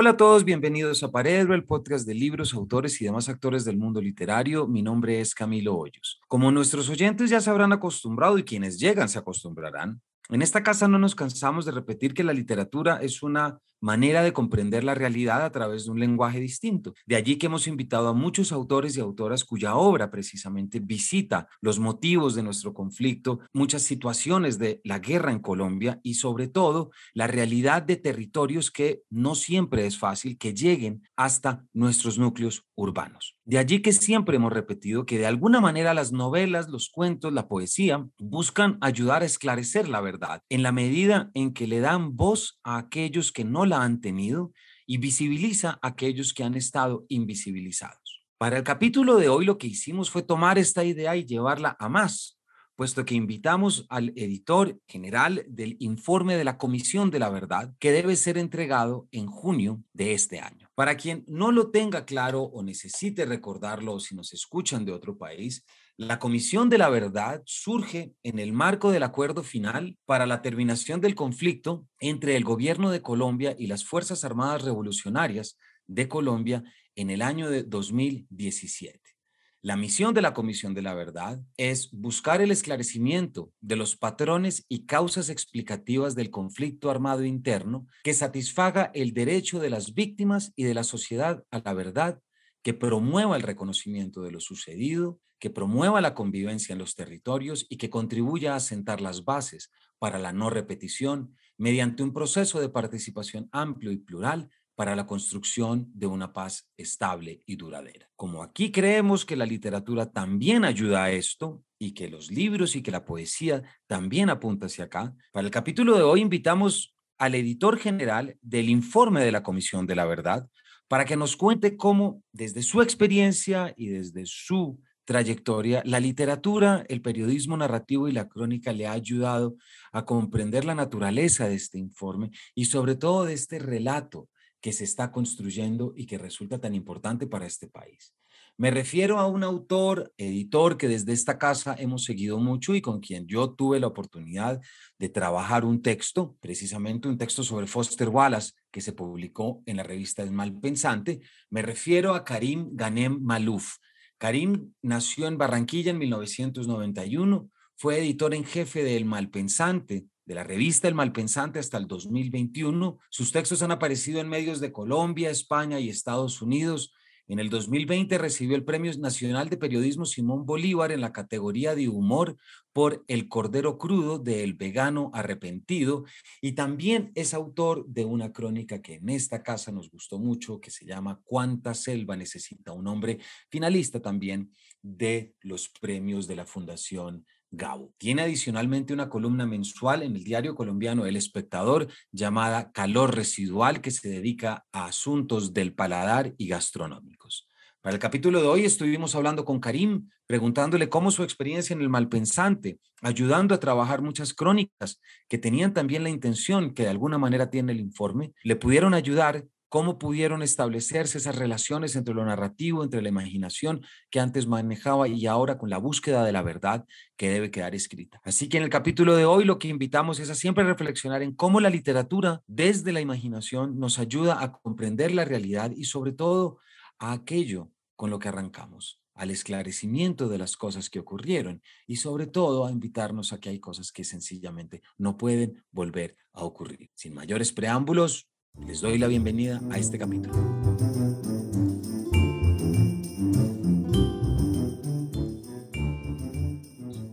Hola a todos, bienvenidos a Paredro, el podcast de libros, autores y demás actores del mundo literario. Mi nombre es Camilo Hoyos. Como nuestros oyentes ya se habrán acostumbrado y quienes llegan se acostumbrarán, en esta casa no nos cansamos de repetir que la literatura es una manera de comprender la realidad a través de un lenguaje distinto. De allí que hemos invitado a muchos autores y autoras cuya obra precisamente visita los motivos de nuestro conflicto, muchas situaciones de la guerra en Colombia y sobre todo la realidad de territorios que no siempre es fácil que lleguen hasta nuestros núcleos urbanos. De allí que siempre hemos repetido que de alguna manera las novelas, los cuentos, la poesía buscan ayudar a esclarecer la verdad en la medida en que le dan voz a aquellos que no la han tenido y visibiliza a aquellos que han estado invisibilizados. Para el capítulo de hoy lo que hicimos fue tomar esta idea y llevarla a más, puesto que invitamos al editor general del informe de la Comisión de la Verdad, que debe ser entregado en junio de este año. Para quien no lo tenga claro o necesite recordarlo si nos escuchan de otro país, la Comisión de la Verdad surge en el marco del acuerdo final para la terminación del conflicto entre el gobierno de Colombia y las Fuerzas Armadas Revolucionarias de Colombia en el año de 2017. La misión de la Comisión de la Verdad es buscar el esclarecimiento de los patrones y causas explicativas del conflicto armado interno que satisfaga el derecho de las víctimas y de la sociedad a la verdad, que promueva el reconocimiento de lo sucedido que promueva la convivencia en los territorios y que contribuya a sentar las bases para la no repetición mediante un proceso de participación amplio y plural para la construcción de una paz estable y duradera. Como aquí creemos que la literatura también ayuda a esto y que los libros y que la poesía también apunta hacia acá, para el capítulo de hoy invitamos al editor general del informe de la Comisión de la Verdad para que nos cuente cómo desde su experiencia y desde su trayectoria, la literatura, el periodismo narrativo y la crónica le ha ayudado a comprender la naturaleza de este informe y sobre todo de este relato que se está construyendo y que resulta tan importante para este país. Me refiero a un autor, editor que desde esta casa hemos seguido mucho y con quien yo tuve la oportunidad de trabajar un texto, precisamente un texto sobre Foster Wallace que se publicó en la revista El Malpensante. Me refiero a Karim Ganem Malouf, Karim nació en Barranquilla en 1991, fue editor en jefe de El Malpensante, de la revista El Malpensante hasta el 2021. Sus textos han aparecido en medios de Colombia, España y Estados Unidos. En el 2020 recibió el Premio Nacional de Periodismo Simón Bolívar en la categoría de humor por El Cordero Crudo de El Vegano Arrepentido y también es autor de una crónica que en esta casa nos gustó mucho que se llama ¿Cuánta selva necesita un hombre? Finalista también de los premios de la Fundación Gabo. Tiene adicionalmente una columna mensual en el diario colombiano El Espectador llamada Calor Residual que se dedica a asuntos del paladar y gastronómicos. Para el capítulo de hoy estuvimos hablando con Karim, preguntándole cómo su experiencia en el malpensante, ayudando a trabajar muchas crónicas que tenían también la intención, que de alguna manera tiene el informe, le pudieron ayudar cómo pudieron establecerse esas relaciones entre lo narrativo, entre la imaginación que antes manejaba y ahora con la búsqueda de la verdad que debe quedar escrita. Así que en el capítulo de hoy lo que invitamos es a siempre reflexionar en cómo la literatura desde la imaginación nos ayuda a comprender la realidad y sobre todo a aquello con lo que arrancamos al esclarecimiento de las cosas que ocurrieron y sobre todo a invitarnos a que hay cosas que sencillamente no pueden volver a ocurrir. Sin mayores preámbulos, les doy la bienvenida a este capítulo.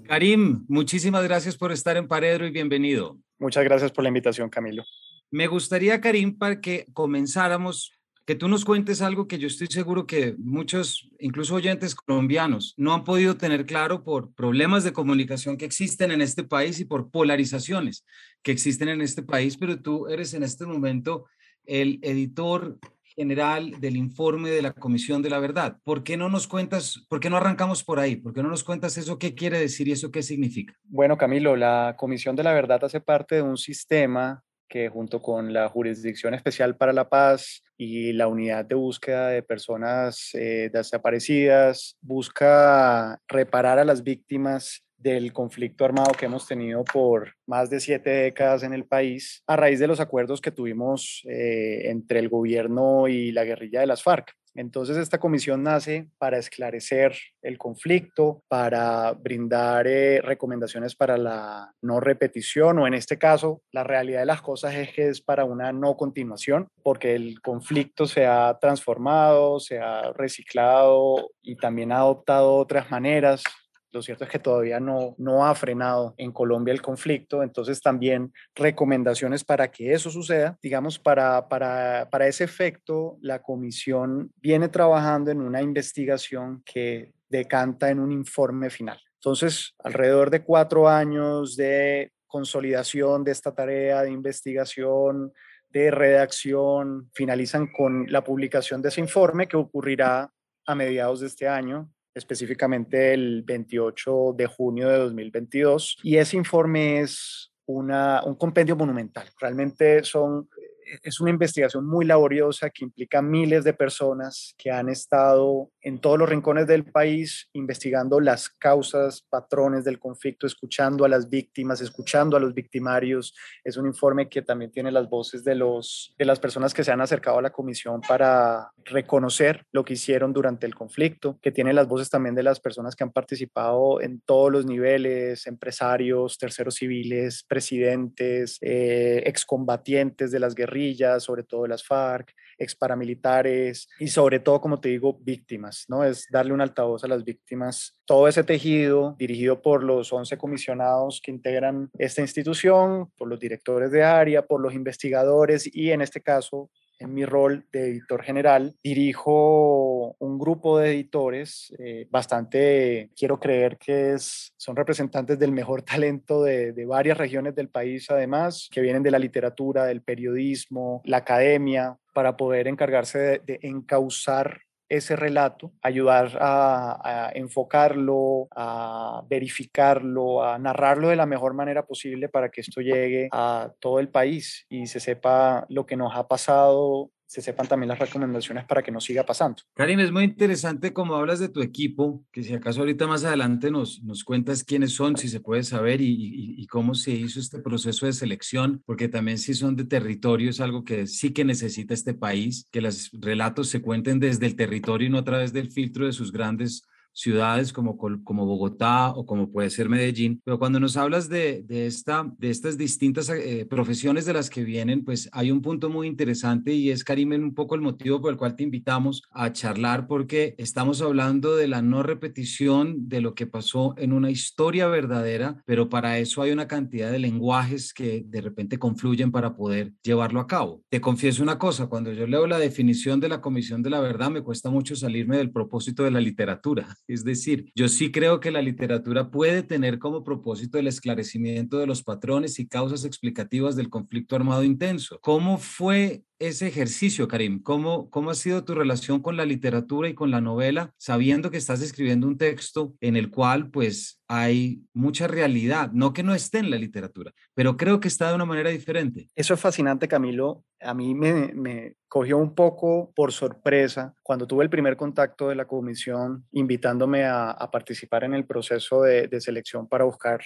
Karim, muchísimas gracias por estar en Paredro y bienvenido. Muchas gracias por la invitación, Camilo. Me gustaría, Karim, para que comenzáramos, que tú nos cuentes algo que yo estoy seguro que muchos, incluso oyentes colombianos, no han podido tener claro por problemas de comunicación que existen en este país y por polarizaciones que existen en este país, pero tú eres en este momento el editor general del informe de la Comisión de la Verdad. ¿Por qué no nos cuentas, por qué no arrancamos por ahí? ¿Por qué no nos cuentas eso qué quiere decir y eso qué significa? Bueno, Camilo, la Comisión de la Verdad hace parte de un sistema que junto con la Jurisdicción Especial para la Paz y la Unidad de Búsqueda de Personas eh, Desaparecidas busca reparar a las víctimas del conflicto armado que hemos tenido por más de siete décadas en el país a raíz de los acuerdos que tuvimos eh, entre el gobierno y la guerrilla de las FARC. Entonces, esta comisión nace para esclarecer el conflicto, para brindar eh, recomendaciones para la no repetición o en este caso, la realidad de las cosas es que es para una no continuación, porque el conflicto se ha transformado, se ha reciclado y también ha adoptado otras maneras lo cierto es que todavía no, no ha frenado en Colombia el conflicto, entonces también recomendaciones para que eso suceda. Digamos, para, para, para ese efecto, la comisión viene trabajando en una investigación que decanta en un informe final. Entonces, alrededor de cuatro años de consolidación de esta tarea de investigación, de redacción, finalizan con la publicación de ese informe que ocurrirá a mediados de este año específicamente el 28 de junio de 2022, y ese informe es una, un compendio monumental. Realmente son es una investigación muy laboriosa que implica miles de personas que han estado en todos los rincones del país investigando las causas, patrones del conflicto, escuchando a las víctimas, escuchando a los victimarios. Es un informe que también tiene las voces de, los, de las personas que se han acercado a la comisión para reconocer lo que hicieron durante el conflicto, que tiene las voces también de las personas que han participado en todos los niveles, empresarios, terceros civiles, presidentes, eh, excombatientes de las guerras sobre todo las FARC, ex paramilitares y sobre todo, como te digo, víctimas, ¿no? Es darle un altavoz a las víctimas. Todo ese tejido dirigido por los 11 comisionados que integran esta institución, por los directores de área, por los investigadores y en este caso en mi rol de editor general, dirijo un grupo de editores eh, bastante, quiero creer que es, son representantes del mejor talento de, de, varias regiones del país, además, que vienen de la literatura, del periodismo, la academia, para poder encargarse de, de encauzar ese relato, ayudar a, enfocarlo, a verificarlo, a narrarlo de la mejor manera posible para que esto llegue a todo el país y se sepa lo que nos ha pasado se sepan también las recomendaciones para que no siga pasando. Karim, es muy interesante como hablas de tu equipo, que si acaso ahorita más adelante nos, nos cuentas quiénes son, si se puede saber y, y, cómo se hizo este proceso de selección, porque también si son de territorio es algo que sí que necesita este país, que los relatos se cuenten desde el territorio y no a través del filtro de sus grandes ciudades como, como Bogotá o como puede ser Medellín, pero cuando nos hablas de, de, esta, de estas distintas eh, profesiones de las que vienen, pues hay un punto muy interesante y es, Karim, un poco el motivo por el cual te invitamos a charlar, porque estamos hablando de la no repetición de lo que pasó en una historia verdadera, pero para eso hay una cantidad de lenguajes que de repente confluyen para poder llevarlo a cabo. Te confieso una cosa, cuando yo leo la definición de la Comisión de la Verdad, me cuesta mucho salirme del propósito de la literatura es decir, yo sí creo que la literatura puede tener como propósito el esclarecimiento de los patrones y causas explicativas del conflicto armado intenso. ¿Cómo fue ese ejercicio, Karim? ¿Cómo, ¿Cómo ha sido tu relación con la literatura y con la novela, sabiendo que estás escribiendo un texto en el cual pues hay mucha realidad, no que no esté en la literatura, pero creo que está de una manera diferente. Eso es fascinante, Camilo. A mí me, me cogió un poco por sorpresa cuando tuve el primer contacto de la comisión invitándome a, participar en el proceso de selección para buscar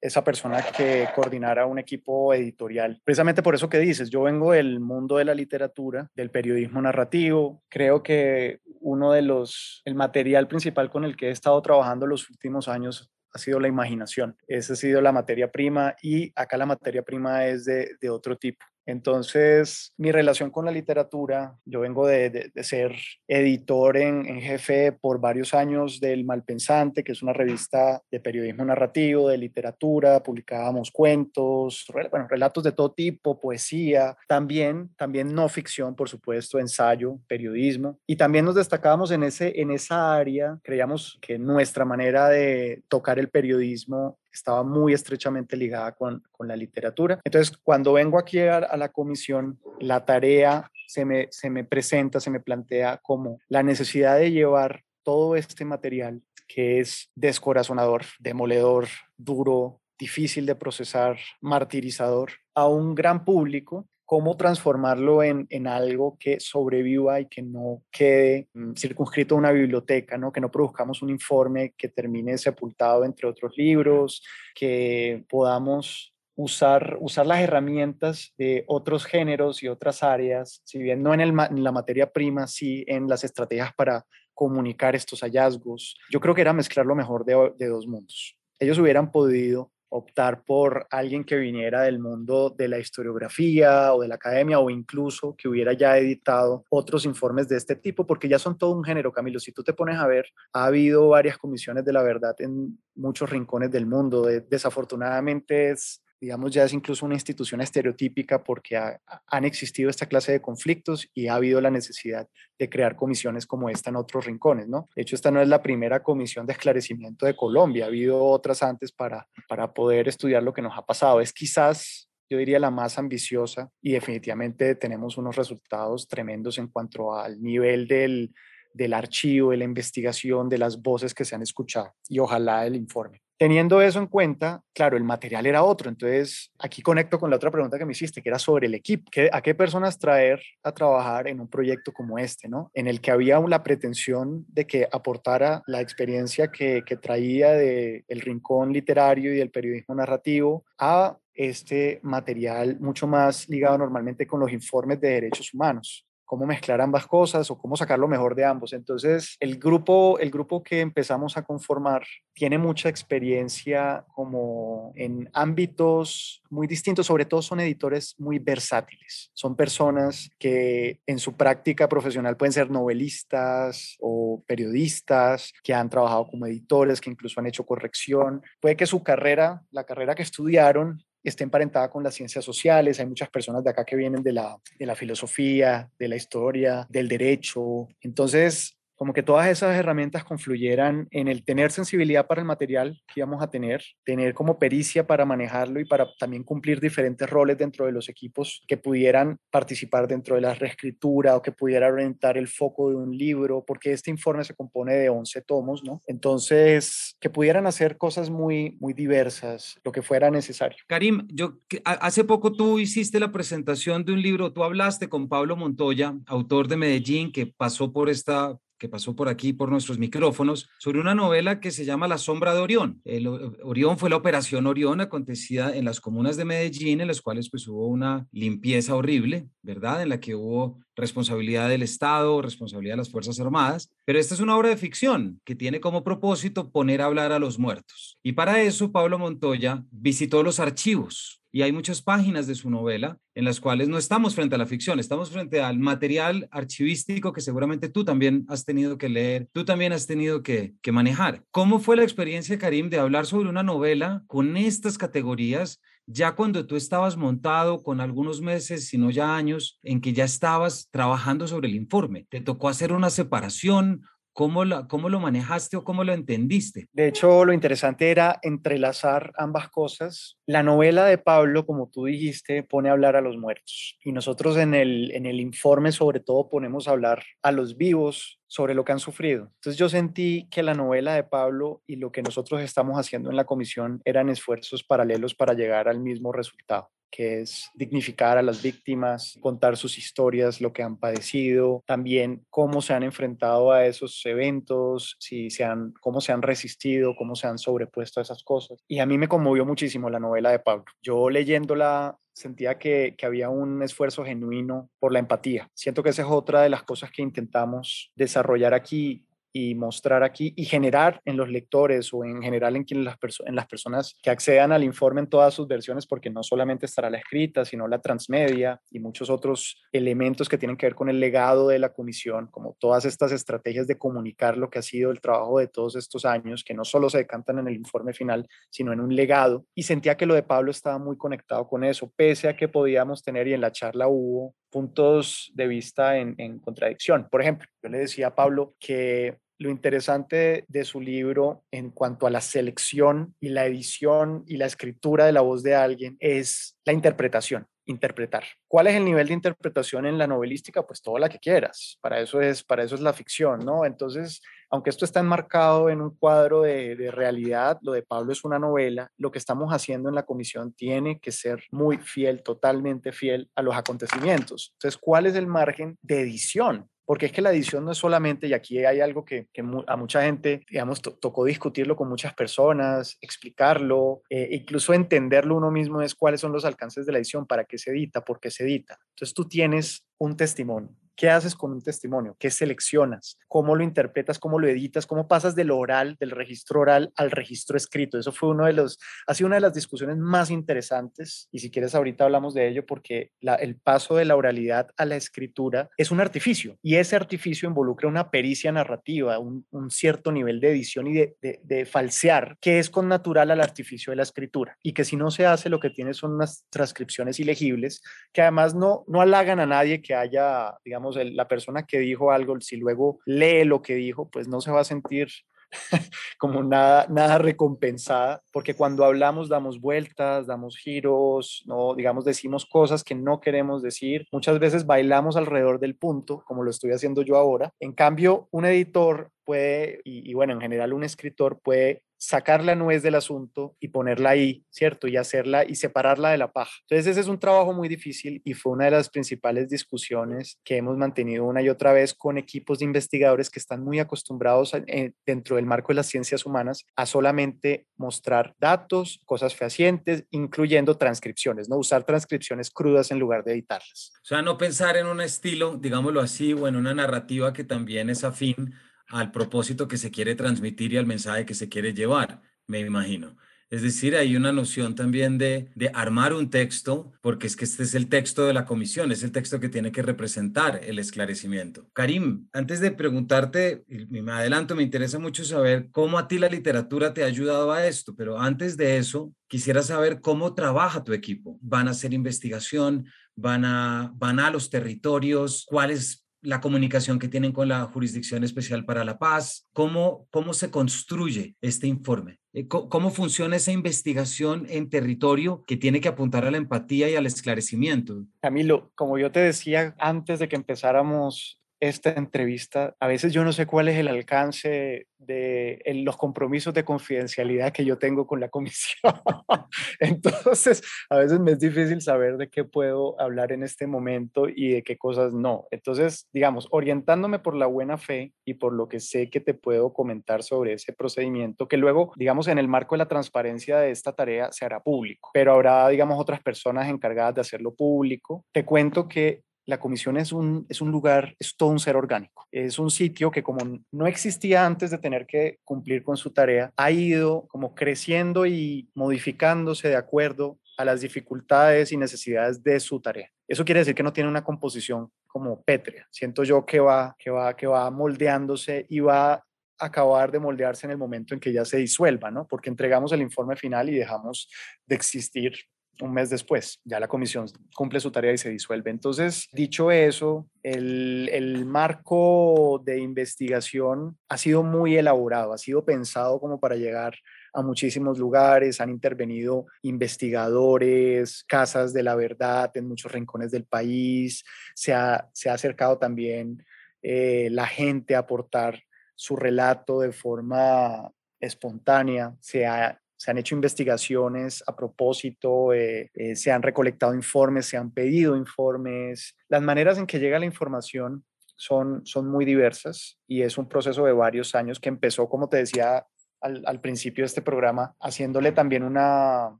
esa persona que coordinara un equipo editorial. Precisamente por eso que dices, yo vengo del mundo de la literatura, del periodismo narrativo. Creo que uno de los, el material principal con el que he estado trabajando los últimos años ha sido la imaginación. Esa ha sido la materia prima y acá la materia prima es de, de otro tipo. Entonces, mi relación con la literatura, yo vengo de, ser editor en, jefe por varios años del Malpensante, que es una revista de periodismo narrativo, de literatura, publicábamos cuentos, bueno, relatos de todo tipo, poesía, también, también no ficción, por supuesto, ensayo, periodismo, y también nos destacábamos en, ese, en esa área, creíamos que nuestra manera de tocar el periodismo estaba muy estrechamente ligada con, con la literatura. Entonces, cuando vengo aquí a, la comisión, la tarea se me, se me presenta, se me plantea como la necesidad de llevar todo este material que es descorazonador, demoledor, duro, difícil de procesar, martirizador, a un gran público cómo transformarlo en, algo que sobreviva y que no quede mm, circunscrito a una biblioteca, ¿no? que no produzcamos un informe que termine sepultado entre otros libros, que podamos usar, usar las herramientas de otros géneros y otras áreas, si bien no en, en la materia prima, sí en las estrategias para comunicar estos hallazgos. Yo creo que era mezclar lo mejor de, de dos mundos. Ellos hubieran podido optar por alguien que viniera del mundo de la historiografía o de la academia o incluso que hubiera ya editado otros informes de este tipo, porque ya son todo un género, Camilo. Si tú te pones a ver, ha habido varias comisiones de la verdad en muchos rincones del mundo. desafortunadamente es digamos, ya es incluso una institución estereotípica porque han existido esta clase de conflictos y ha habido la necesidad de crear comisiones como esta en otros rincones, ¿no? De hecho, esta no es la primera comisión de esclarecimiento de Colombia, ha habido otras antes para, para poder estudiar lo que nos ha pasado. Es quizás yo diría la más ambiciosa y definitivamente tenemos unos resultados tremendos en cuanto al nivel del, del archivo, de la investigación, de las voces que se han escuchado y ojalá el informe. Teniendo eso en cuenta, claro, el material era otro. Entonces, aquí conecto con la otra pregunta que me hiciste, que era sobre el equipo. ¿A qué personas traer a trabajar en un proyecto como este, ¿no? En el que había la pretensión de que aportara la experiencia que, que traía del el rincón literario y del periodismo narrativo a este material mucho más ligado normalmente con los informes de derechos humanos cómo mezclar ambas cosas o cómo sacar lo mejor de ambos. Entonces, el grupo, el grupo que empezamos a conformar tiene mucha experiencia como en ámbitos muy distintos, sobre todo son editores muy versátiles. Son personas que en su práctica profesional pueden ser novelistas o periodistas, que han trabajado como editores, que incluso han hecho corrección. Puede que su carrera, la carrera que estudiaron, esté emparentada con las ciencias sociales. Hay muchas personas de acá que vienen de la, de la filosofía, de la historia, del derecho. Entonces, como que todas esas herramientas confluyeran en el tener sensibilidad para el material que íbamos a tener, tener como pericia para manejarlo y para también cumplir diferentes roles dentro de los equipos que pudieran participar dentro de la reescritura o que pudiera orientar el foco de un libro, porque este informe se compone de 11 tomos, ¿no? Entonces, que pudieran hacer cosas muy, muy diversas, lo que fuera necesario. Karim, yo hace poco tú hiciste la presentación de un libro, tú hablaste con Pablo Montoya, autor de Medellín, que pasó por esta que pasó por aquí, por nuestros micrófonos, sobre una novela que se llama La sombra de Orión. El, Orión fue la operación Orión acontecida en las comunas de Medellín, en las cuales pues hubo una limpieza horrible, ¿verdad? En la que hubo responsabilidad del Estado, responsabilidad de las Fuerzas Armadas, pero esta es una obra de ficción que tiene como propósito poner a hablar a los muertos. Y para eso Pablo Montoya visitó los archivos y hay muchas páginas de su novela en las cuales no estamos frente a la ficción, estamos frente al material archivístico que seguramente tú también has tenido que leer, tú también has tenido que, manejar. ¿Cómo fue la experiencia, Karim, de hablar sobre una novela con estas categorías ya cuando tú estabas montado con algunos meses, sino ya años, en que ya estabas trabajando sobre el informe, ¿te tocó hacer una separación? ¿Cómo, ¿Cómo lo manejaste o cómo lo entendiste? De hecho, lo interesante era entrelazar ambas cosas. La novela de Pablo, como tú dijiste, pone a hablar a los muertos. Y nosotros en el, en el informe sobre todo ponemos a hablar a los vivos sobre lo que han sufrido. Entonces yo sentí que la novela de Pablo y lo que nosotros estamos haciendo en la comisión eran esfuerzos paralelos para llegar al mismo resultado que es dignificar a las víctimas, contar sus historias, lo que han padecido, también cómo se han enfrentado a esos eventos, si se cómo se han resistido, cómo se han sobrepuesto a esas cosas. Y a mí me conmovió muchísimo la novela de Pablo. Yo leyéndola sentía que, que, había un esfuerzo genuino por la empatía. Siento que esa es otra de las cosas que intentamos desarrollar aquí y mostrar aquí y generar en los lectores o en general en, quien las, en las personas que accedan al informe en todas sus versiones, porque no solamente estará la escrita, sino la transmedia y muchos otros elementos que tienen que ver con el legado de la comisión, como todas estas estrategias de comunicar lo que ha sido el trabajo de todos estos años, que no solo se decantan en el informe final, sino en un legado. Y sentía que lo de Pablo estaba muy conectado con eso, pese a que podíamos tener, y en la charla hubo puntos de vista en, contradicción. Por ejemplo, yo le decía a Pablo que lo interesante de su libro en cuanto a la selección y la edición y la escritura de la voz de alguien es la interpretación interpretar. ¿Cuál es el nivel de interpretación en la novelística? Pues toda la que quieras. Para eso es, para eso es la ficción, ¿no? Entonces, aunque esto está enmarcado en un cuadro de, de realidad, lo de Pablo es una novela, lo que estamos haciendo en la comisión tiene que ser muy fiel, totalmente fiel a los acontecimientos. Entonces, ¿cuál es el margen de edición? Porque es que la edición no es solamente, y aquí hay algo que, a mucha gente, digamos, tocó discutirlo con muchas personas, explicarlo, eh, incluso entenderlo uno mismo es cuáles son los alcances de la edición, para qué se edita, por qué se edita. Entonces tú tienes un testimonio, ¿Qué haces con un testimonio? ¿Qué seleccionas? ¿Cómo lo interpretas? ¿Cómo lo editas? ¿Cómo pasas del oral, del registro oral al registro escrito? Eso fue uno de los, ha sido una de las discusiones más interesantes y si quieres ahorita hablamos de ello porque el paso de la oralidad a la escritura es un artificio y ese artificio involucra una pericia narrativa, un, cierto nivel de edición y de, de, falsear que es con natural al artificio de la escritura y que si no se hace lo que tiene son unas transcripciones ilegibles que además no, no halagan a nadie que haya, digamos, la persona que dijo algo, si luego lee lo que dijo, pues no se va a sentir como nada, nada recompensada, porque cuando hablamos damos vueltas, damos giros, no, digamos, decimos cosas que no queremos decir. Muchas veces bailamos alrededor del punto, como lo estoy haciendo yo ahora. En cambio, un editor puede, y, bueno, en general un escritor puede sacar la nuez del asunto y ponerla ahí, ¿cierto? Y hacerla y separarla de la paja. Entonces ese es un trabajo muy difícil y fue una de las principales discusiones que hemos mantenido una y otra vez con equipos de investigadores que están muy acostumbrados eh, dentro del marco de las ciencias humanas a solamente mostrar datos, cosas fehacientes, incluyendo transcripciones, ¿no? Usar transcripciones crudas en lugar de editarlas. O sea, no pensar en un estilo, digámoslo así, o en una narrativa que también es afín al propósito que se quiere transmitir y al mensaje que se quiere llevar, me imagino. Es decir, hay una noción también de, de, armar un texto, porque es que este es el texto de la comisión, es el texto que tiene que representar el esclarecimiento. Karim, antes de preguntarte, me adelanto, me interesa mucho saber cómo a ti la literatura te ha ayudado a esto, pero antes de eso, quisiera saber cómo trabaja tu equipo. ¿Van a hacer investigación? ¿Van a, van a los territorios? ¿Cuáles la comunicación que tienen con la Jurisdicción Especial para la Paz, cómo, cómo se construye este informe, eh, cómo funciona esa investigación en territorio que tiene que apuntar a la empatía y al esclarecimiento. Camilo, como yo te decía antes de que empezáramos esta entrevista, a veces yo no sé cuál es el alcance de los compromisos de confidencialidad que yo tengo con la comisión. Entonces, a veces me es difícil saber de qué puedo hablar en este momento y de qué cosas no. Entonces, digamos, orientándome por la buena fe y por lo que sé que te puedo comentar sobre ese procedimiento, que luego, digamos, en el marco de la transparencia de esta tarea se hará público, pero habrá, digamos, otras personas encargadas de hacerlo público. Te cuento que la comisión es un, es un lugar, es todo un ser orgánico. Es un sitio que como no existía antes de tener que cumplir con su tarea, ha ido como creciendo y modificándose de acuerdo a las dificultades y necesidades de su tarea. Eso quiere decir que no tiene una composición como pétrea. Siento yo que va, que va, que va moldeándose y va acabar de moldearse en el momento en que ya se disuelva, ¿no? Porque entregamos el informe final y dejamos de existir un mes después. Ya la comisión cumple su tarea y se disuelve. Entonces, dicho eso, el, el, marco de investigación ha sido muy elaborado, ha sido pensado como para llegar a muchísimos lugares, han intervenido investigadores, casas de la verdad en muchos rincones del país, se ha, se ha acercado también eh, la gente a aportar su relato de forma espontánea, se ha se han hecho investigaciones a propósito, eh, eh, se han recolectado informes, se han pedido informes. Las maneras en que llega la información son, son muy diversas y es un proceso de varios años que empezó, como te decía al, al principio de este programa, haciéndole también una,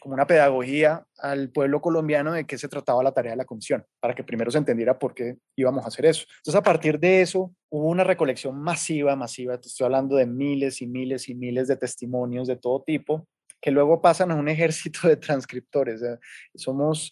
como una pedagogía al pueblo colombiano de qué se trataba la tarea de la comisión, para que primero se entendiera por qué íbamos a hacer eso. Entonces, a partir de eso, hubo una recolección masiva, masiva, te estoy hablando de miles y miles y miles de testimonios de todo tipo, que luego pasan a un ejército de transcriptores. Somos,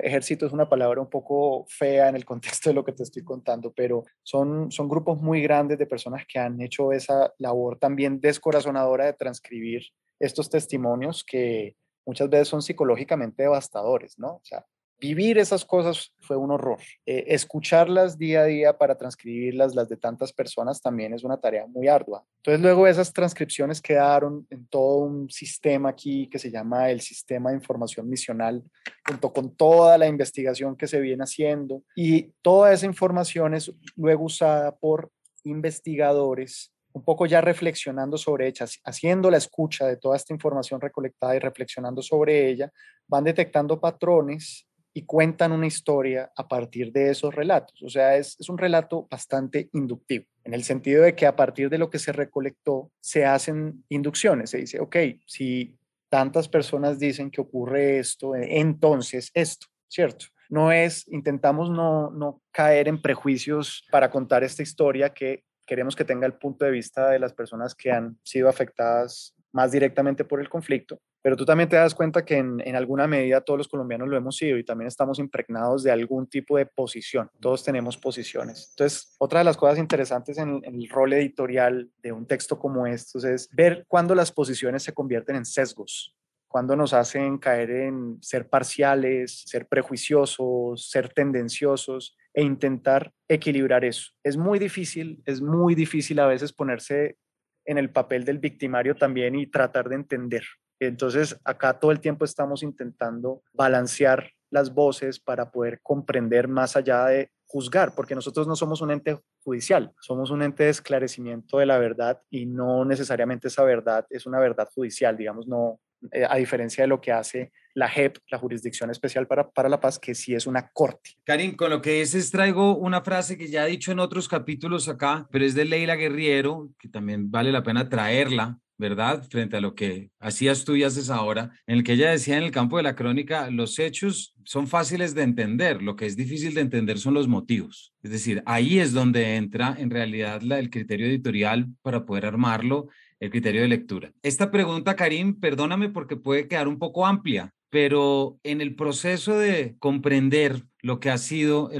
ejército es una palabra un poco fea en el contexto de lo que te estoy contando, pero son, son grupos muy grandes de personas que han hecho esa labor también descorazonadora de transcribir estos testimonios que muchas veces son psicológicamente devastadores, ¿no? O sea, vivir esas cosas fue un horror. Eh, escucharlas día a día para transcribirlas, las de tantas personas, también es una tarea muy ardua. Entonces luego esas transcripciones quedaron en todo un sistema aquí que se llama el Sistema de Información Misional, junto con toda la investigación que se viene haciendo. Y toda esa información es luego usada por investigadores un poco ya reflexionando sobre ella, haciendo la escucha de toda esta información recolectada y reflexionando sobre ella, van detectando patrones y cuentan una historia a partir de esos relatos. O sea, es, un relato bastante inductivo, en el sentido de que a partir de lo que se recolectó se hacen inducciones. Se dice, ok, si tantas personas dicen que ocurre esto, entonces esto, ¿cierto? No es, intentamos no, no caer en prejuicios para contar esta historia que queremos que tenga el punto de vista de las personas que han sido afectadas más directamente por el conflicto, pero tú también te das cuenta que en, alguna medida todos los colombianos lo hemos sido y también estamos impregnados de algún tipo de posición. Todos tenemos posiciones. Entonces, otra de las cosas interesantes en, el rol editorial de un texto como estos es ver cuándo las posiciones se convierten en sesgos, cuando nos hacen caer en ser parciales, ser prejuiciosos, ser tendenciosos e intentar equilibrar eso. Es muy difícil, es muy difícil a veces ponerse en el papel del victimario también y tratar de entender. Entonces, acá todo el tiempo estamos intentando balancear las voces para poder comprender más allá de juzgar, porque nosotros no somos un ente judicial, somos un ente de esclarecimiento de la verdad y no necesariamente esa verdad es una verdad judicial, digamos, no, eh, a diferencia de lo que hace la JEP, la Jurisdicción Especial para, para la Paz, que sí es una corte. Karim, con lo que dices traigo una frase que ya he dicho en otros capítulos acá, pero es de Leila Guerriero, que también vale la pena traerla, ¿verdad? Frente a lo que hacías tú y haces ahora, en el que ella decía en el campo de la crónica, los hechos son fáciles de entender, lo que es difícil de entender son los motivos. Es decir, ahí es donde entra en realidad el criterio editorial para poder armarlo el criterio de lectura. Esta pregunta, Karim, perdóname porque puede quedar un poco amplia, pero en el proceso de comprender lo que ha sido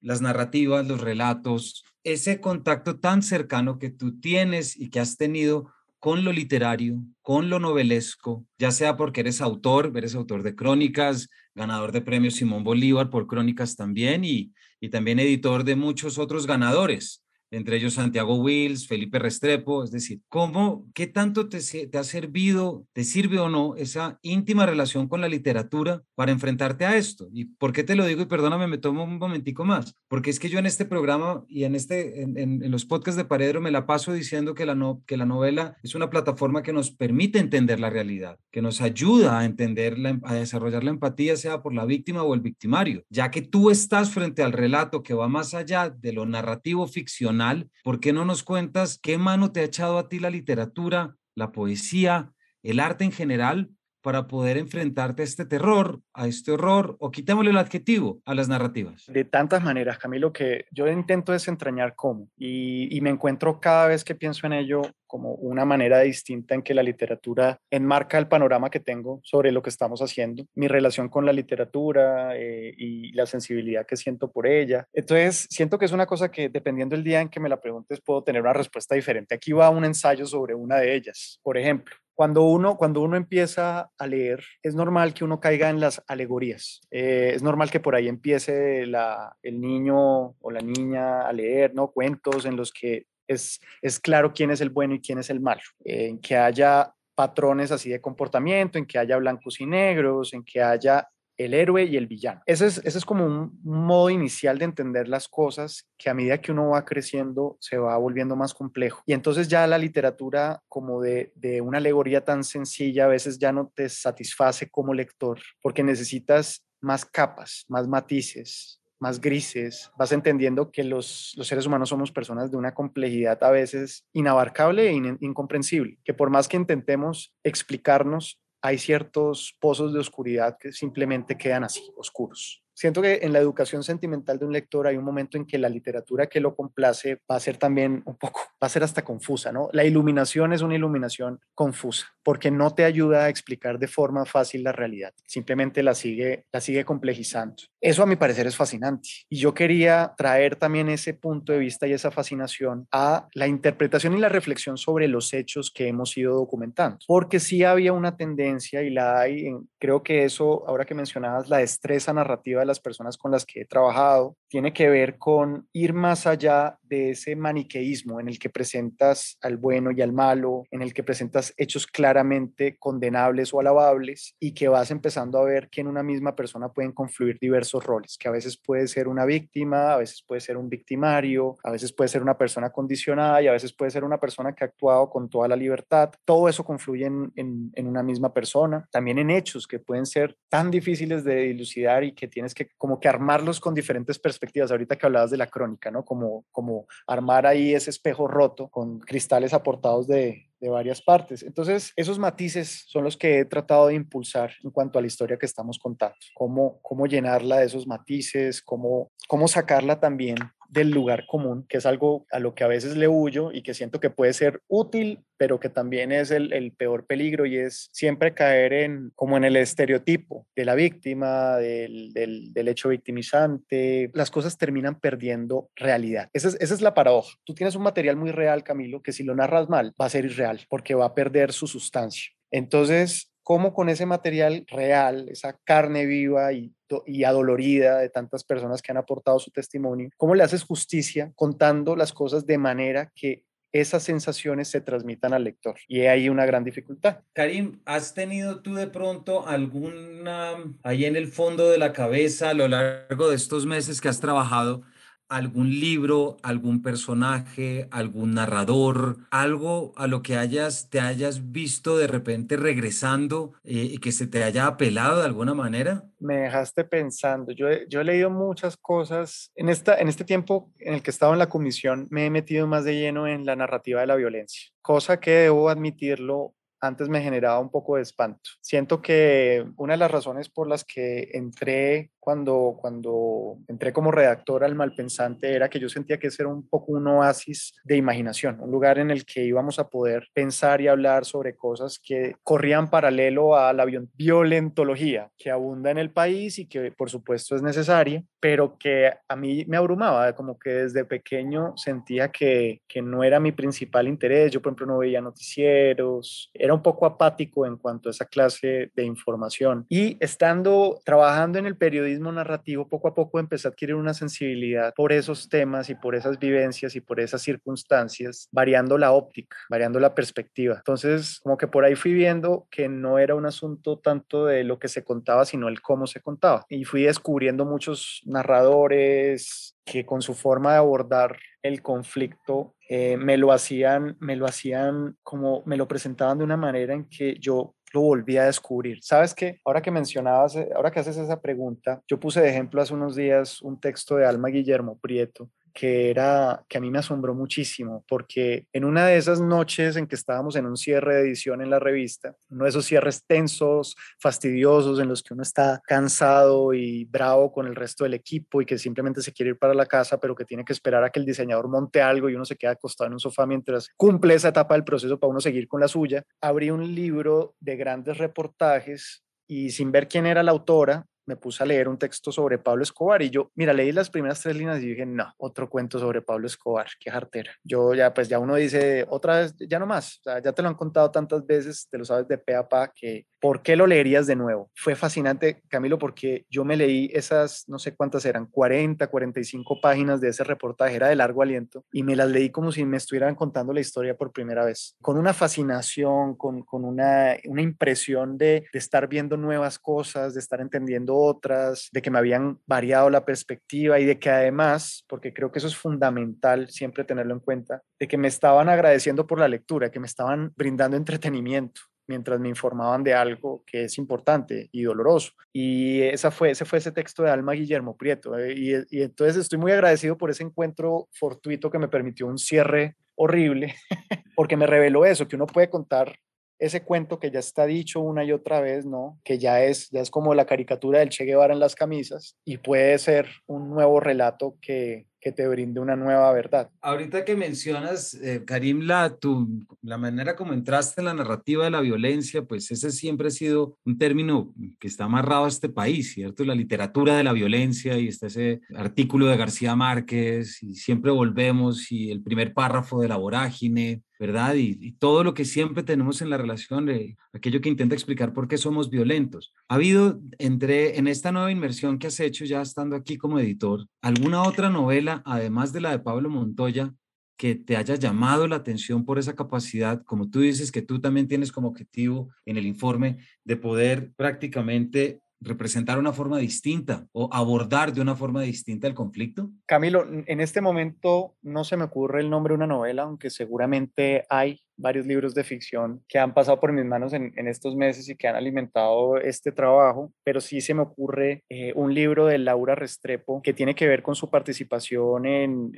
las narrativas, los relatos, ese contacto tan cercano que tú tienes y que has tenido con lo literario, con lo novelesco, ya sea porque eres autor, eres autor de crónicas, ganador de premios Simón Bolívar por crónicas también y, y también editor de muchos otros ganadores entre ellos Santiago Wills, Felipe Restrepo, es decir, ¿cómo, qué tanto te, te, ha servido, te sirve o no esa íntima relación con la literatura para enfrentarte a esto? ¿Y por qué te lo digo? Y perdóname, me tomo un momentico más, porque es que yo en este programa y en, este, en, en, los podcasts de Paredro me la paso diciendo que la, no, que la novela es una plataforma que nos permite entender la realidad, que nos ayuda a entender, a desarrollar la empatía, sea por la víctima o el victimario, ya que tú estás frente al relato que va más allá de lo narrativo ficcional ¿por qué no nos cuentas qué mano te ha echado a ti la literatura, la poesía, el arte en general para poder enfrentarte a este terror, a este horror, o quitémosle el adjetivo a las narrativas? De tantas maneras, Camilo, que yo intento desentrañar cómo, y, me encuentro cada vez que pienso en ello como una manera distinta en que la literatura enmarca el panorama que tengo sobre lo que estamos haciendo, mi relación con la literatura eh, y la sensibilidad que siento por ella. Entonces, siento que es una cosa que dependiendo del día en que me la preguntes, puedo tener una respuesta diferente. Aquí va un ensayo sobre una de ellas. Por ejemplo, cuando uno, cuando uno empieza a leer, es normal que uno caiga en las alegorías. Eh, es normal que por ahí empiece el niño o la niña a leer ¿no? cuentos en los que es, es claro quién es el bueno y quién es el malo, en que haya patrones así de comportamiento, en que haya blancos y negros, en que haya el héroe y el villano. Ese es, ese es como un, modo inicial de entender las cosas que a medida que uno va creciendo se va volviendo más complejo. Y entonces ya la literatura como de, de una alegoría tan sencilla a veces ya no te satisface como lector porque necesitas más capas, más matices, más grises, vas entendiendo que los, los, seres humanos somos personas de una complejidad a veces inabarcable e incomprensible, que por más que intentemos explicarnos, hay ciertos pozos de oscuridad que simplemente quedan así, oscuros. Siento que en la educación sentimental de un lector hay un momento en que la literatura que lo complace va a ser también un poco, va a ser hasta confusa, ¿no? La iluminación es una iluminación confusa porque no te ayuda a explicar de forma fácil la realidad, simplemente la sigue, la sigue complejizando. Eso a mi parecer es fascinante y yo quería traer también ese punto de vista y esa fascinación a la interpretación y la reflexión sobre los hechos que hemos ido documentando, porque sí había una tendencia y la hay, creo que eso, ahora que mencionabas la destreza narrativa de las personas con las que he trabajado, tiene que ver con ir más allá de ese maniqueísmo en el que presentas al bueno y al malo, en el que presentas hechos claramente condenables o alabables y que vas empezando a ver que en una misma persona pueden confluir diversos roles, que a veces puede ser una víctima, a veces puede ser un victimario, a veces puede ser una persona condicionada y a veces puede ser una persona que ha actuado con toda la libertad. Todo eso confluye en, en una misma persona, también en hechos que pueden ser tan difíciles de dilucidar y que tienes que como que armarlos con diferentes perspectivas. Ahorita que hablabas de la crónica, ¿no? Como, como armar ahí ese espejo roto con cristales aportados de, de varias partes. Entonces, esos matices son los que he tratado de impulsar en cuanto a la historia que estamos contando, cómo, cómo llenarla de esos matices, cómo, cómo sacarla también del lugar común, que es algo a lo que a veces le huyo y que siento que puede ser útil, pero que también es el, el, peor peligro y es siempre caer en como en el estereotipo de la víctima, del, del, hecho victimizante. Las cosas terminan perdiendo realidad. Esa es, esa es la paradoja. Tú tienes un material muy real, Camilo, que si lo narras mal va a ser irreal porque va a perder su sustancia. Entonces, cómo con ese material real, esa carne viva y, y, adolorida de tantas personas que han aportado su testimonio, cómo le haces justicia contando las cosas de manera que esas sensaciones se transmitan al lector. Y hay una gran dificultad. Karim, ¿has tenido tú de pronto alguna, ahí en el fondo de la cabeza, a lo largo de estos meses que has trabajado, algún libro, algún personaje, algún narrador, algo a lo que hayas, te hayas visto de repente regresando eh, y que se te haya apelado de alguna manera? Me dejaste pensando. Yo yo he leído muchas cosas. En, esta, en este tiempo en el que he estado en la comisión, me he metido más de lleno en la narrativa de la violencia, cosa que debo admitirlo antes me generaba un poco de espanto. Siento que una de las razones por las que entré cuando, cuando entré como redactor al Malpensante era que yo sentía que ese era un poco un oasis de imaginación, un lugar en el que íbamos a poder pensar y hablar sobre cosas que corrían paralelo a la violentología que abunda en el país y que por supuesto es necesaria, pero que a mí me abrumaba, como que desde pequeño sentía que, que no era mi principal interés, yo por ejemplo no veía noticieros, era un poco apático en cuanto a esa clase de información. Y estando trabajando en el periodismo, narrativo, poco a poco empecé a adquirir una sensibilidad por esos temas y por esas vivencias y por esas circunstancias, variando la óptica, variando la perspectiva. Entonces, como que por ahí fui viendo que no era un asunto tanto de lo que se contaba, sino el cómo se contaba. Y fui descubriendo muchos narradores que con su forma de abordar el conflicto eh, me lo hacían, me lo hacían como me lo presentaban de una manera en que yo lo volví a descubrir. ¿Sabes qué? Ahora que mencionabas, eh, ahora que haces esa pregunta, yo puse de ejemplo hace unos días un texto de Alma Guillermo Prieto que era que a mí me asombró muchísimo porque en una de esas noches en que estábamos en un cierre de edición en la revista, uno de esos cierres tensos, fastidiosos en los que uno está cansado y bravo con el resto del equipo y que simplemente se quiere ir para la casa, pero que tiene que esperar a que el diseñador monte algo y uno se queda acostado en un sofá mientras cumple esa etapa del proceso para uno seguir con la suya, abrí un libro de grandes reportajes y sin ver quién era la autora, me puse a leer un texto sobre Pablo Escobar y yo, mira, leí las primeras tres líneas y dije, no, otro cuento sobre Pablo Escobar, qué jartera. Yo ya, pues ya uno dice, otra vez, ya no más, o sea, ya te lo han contado tantas veces, te lo sabes de pe a pa, que ¿por qué lo leerías de nuevo? Fue fascinante, Camilo, porque yo me leí esas, no sé cuántas eran, 40, 45 páginas de ese reportaje, era de largo aliento, y me las leí como si me estuvieran contando la historia por primera vez, con una fascinación, con, con una, una impresión de, de estar viendo nuevas cosas, de estar entendiendo otras, de que me habían variado la perspectiva y de que además, porque creo que eso es fundamental siempre tenerlo en cuenta, de que me estaban agradeciendo por la lectura, que me estaban brindando entretenimiento mientras me informaban de algo que es importante y doloroso. Y esa fue, ese fue ese texto de Alma Guillermo Prieto. Eh, y, y, entonces estoy muy agradecido por ese encuentro fortuito que me permitió un cierre horrible, porque me reveló eso, que uno puede contar ese cuento que ya está dicho una y otra vez, ¿no? Que ya es, ya es como la caricatura del Che Guevara en las camisas y puede ser un nuevo relato que, que te brinde una nueva verdad. Ahorita que mencionas, eh, Karim, la, tu, la manera como entraste en la narrativa de la violencia, pues ese siempre ha sido un término que está amarrado a este país, ¿cierto? La literatura de la violencia y está ese artículo de García Márquez y siempre volvemos y el primer párrafo de la vorágine ¿verdad? Y, todo lo que siempre tenemos en la relación, de aquello que intenta explicar por qué somos violentos. ¿Ha habido entre, en esta nueva inmersión que has hecho ya estando aquí como editor, alguna otra novela, además de la de Pablo Montoya, que te haya llamado la atención por esa capacidad, como tú dices que tú también tienes como objetivo en el informe de poder prácticamente representar una forma distinta o abordar de una forma distinta el conflicto? Camilo, en este momento no se me ocurre el nombre de una novela, aunque seguramente hay varios libros de ficción que han pasado por mis manos en, estos meses y que han alimentado este trabajo, pero sí se me ocurre eh, un libro de Laura Restrepo que tiene que ver con su participación en,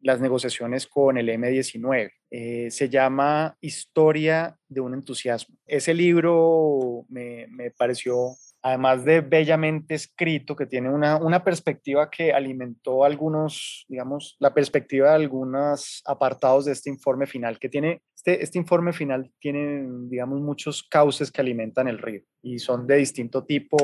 las negociaciones con el M19. Eh, se llama Historia de un entusiasmo. Ese libro me, me pareció además de bellamente escrito, que tiene una, una, perspectiva que alimentó algunos, digamos, la perspectiva de algunos apartados de este informe final, que tiene, este, este informe final tiene, digamos, muchos cauces que alimentan el río y son de distinto tipo,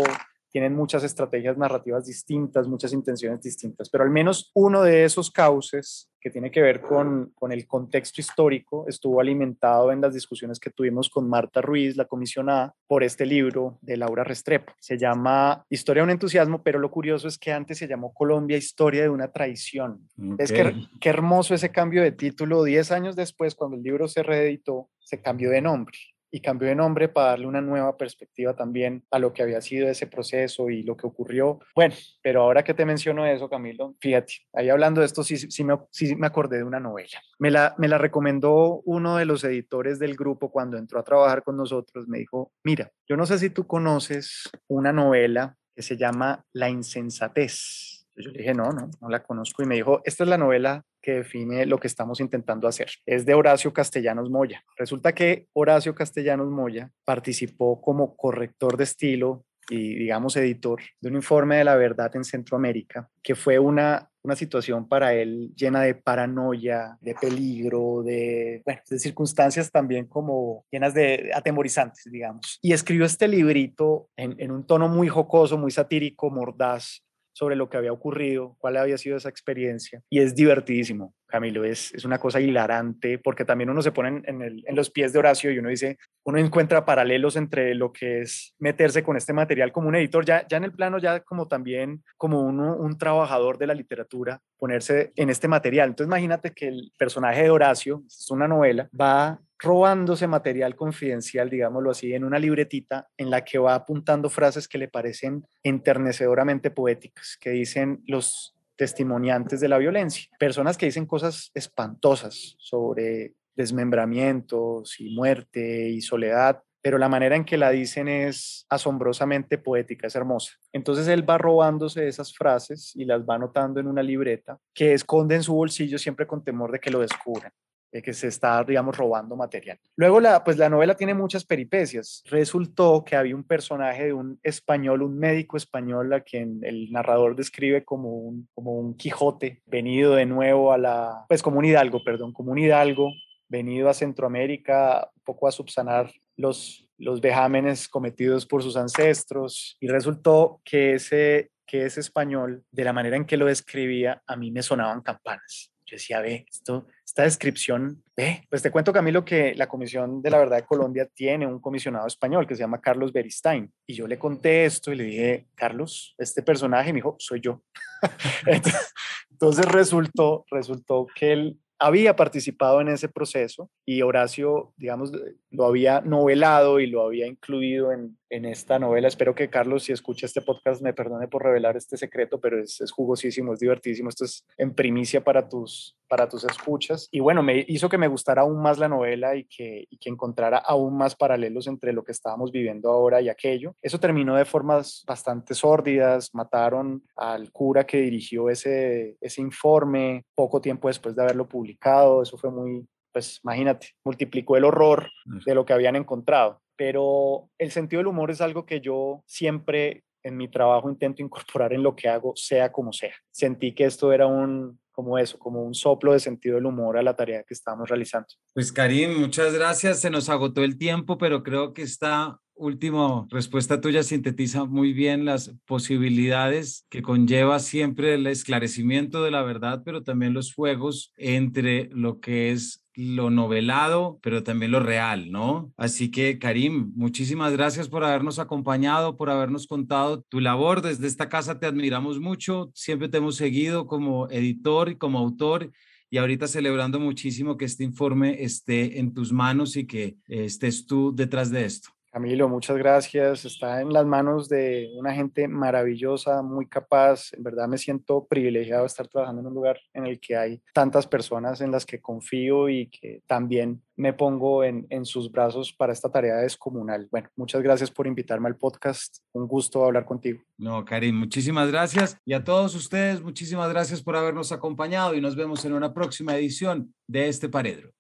tienen muchas estrategias narrativas distintas, muchas intenciones distintas, pero al menos uno de esos cauces que tiene que ver con, con, el contexto histórico estuvo alimentado en las discusiones que tuvimos con Marta Ruiz, la comisionada, por este libro de Laura Restrepo. Se llama Historia de un entusiasmo, pero lo curioso es que antes se llamó Colombia, Historia de una traición. Es que qué hermoso ese cambio de título. Diez años después, cuando el libro se reeditó, se cambió de nombre y cambió de nombre para darle una nueva perspectiva también a lo que había sido ese proceso y lo que ocurrió. Bueno, pero ahora que te menciono eso, Camilo, fíjate, ahí hablando de esto, sí, sí, me, sí me acordé de una novela. Me la, me la recomendó uno de los editores del grupo cuando entró a trabajar con nosotros. Me dijo, mira, yo no sé si tú conoces una novela que se llama La insensatez. Yo dije, no, no, no la conozco. Y me dijo, esta es la novela que define lo que estamos intentando hacer. Es de Horacio Castellanos Moya. Resulta que Horacio Castellanos Moya participó como corrector de estilo y, digamos, editor de un informe de la verdad en Centroamérica, que fue una, una situación para él llena de paranoia, de peligro, de, bueno, de circunstancias también como llenas de atemorizantes, digamos. Y escribió este librito en, en un tono muy jocoso, muy satírico, mordaz, sobre lo que había ocurrido, cuál había sido esa experiencia. Y es divertidísimo, Camilo, es, es una cosa hilarante porque también uno se pone en, el, en, los pies de Horacio y uno dice, uno encuentra paralelos entre lo que es meterse con este material como un editor, ya, ya en el plano, ya como también como uno, un trabajador de la literatura, ponerse en este material. Entonces imagínate que el personaje de Horacio, es una novela, va robándose material confidencial, digámoslo así, en una libretita en la que va apuntando frases que le parecen enternecedoramente poéticas, que dicen los testimoniantes de la violencia, personas que dicen cosas espantosas sobre desmembramientos y muerte y soledad, pero la manera en que la dicen es asombrosamente poética, es hermosa. Entonces él va robándose esas frases y las va anotando en una libreta que esconde en su bolsillo siempre con temor de que lo descubran que se está, digamos, robando material. Luego, la, pues la novela tiene muchas peripecias. Resultó que había un personaje de un español, un médico español, a quien el narrador describe como un, como un Quijote, venido de nuevo a la, pues como un hidalgo, perdón, como un hidalgo, venido a Centroamérica un poco a subsanar los, los vejámenes cometidos por sus ancestros. Y resultó que ese, que ese español, de la manera en que lo describía, a mí me sonaban campanas. Yo decía, ve, esto, esta descripción, ve, pues te cuento, Camilo, que la Comisión de la Verdad de Colombia tiene un comisionado español que se llama Carlos Beristain. Y yo le conté esto y le dije, Carlos, este personaje, me dijo, soy yo. Entonces resultó, resultó que él había participado en ese proceso y Horacio, digamos, lo había novelado y lo había incluido en, en esta novela. Espero que Carlos, si escucha este podcast, me perdone por revelar este secreto, pero es, es, jugosísimo, es divertísimo. Esto es en primicia para tus, para tus escuchas. Y bueno, me hizo que me gustara aún más la novela y que, y que encontrara aún más paralelos entre lo que estábamos viviendo ahora y aquello. Eso terminó de formas bastante sórdidas. Mataron al cura que dirigió ese, ese informe poco tiempo después de haberlo publicado. Eso fue muy, pues imagínate, multiplicó el horror de lo que habían encontrado. Pero el sentido del humor es algo que yo siempre en mi trabajo intento incorporar en lo que hago, sea como sea. Sentí que esto era un, como eso, como un soplo de sentido del humor a la tarea que estábamos realizando. Pues Karim, muchas gracias. Se nos agotó el tiempo, pero creo que esta última respuesta tuya sintetiza muy bien las posibilidades que conlleva siempre el esclarecimiento de la verdad, pero también los juegos entre lo que es lo novelado, pero también lo real, ¿no? Así que, Karim, muchísimas gracias por habernos acompañado, por habernos contado tu labor. Desde esta casa te admiramos mucho, siempre te hemos seguido como editor y como autor y ahorita celebrando muchísimo que este informe esté en tus manos y que estés tú detrás de esto. Camilo, muchas gracias. Está en las manos de una gente maravillosa, muy capaz. En verdad me siento privilegiado de estar trabajando en un lugar en el que hay tantas personas en las que confío y que también me pongo en, en sus brazos para esta tarea descomunal. Bueno, muchas gracias por invitarme al podcast. Un gusto hablar contigo. No, Karim, muchísimas gracias. Y a todos ustedes, muchísimas gracias por habernos acompañado y nos vemos en una próxima edición de este Paredro.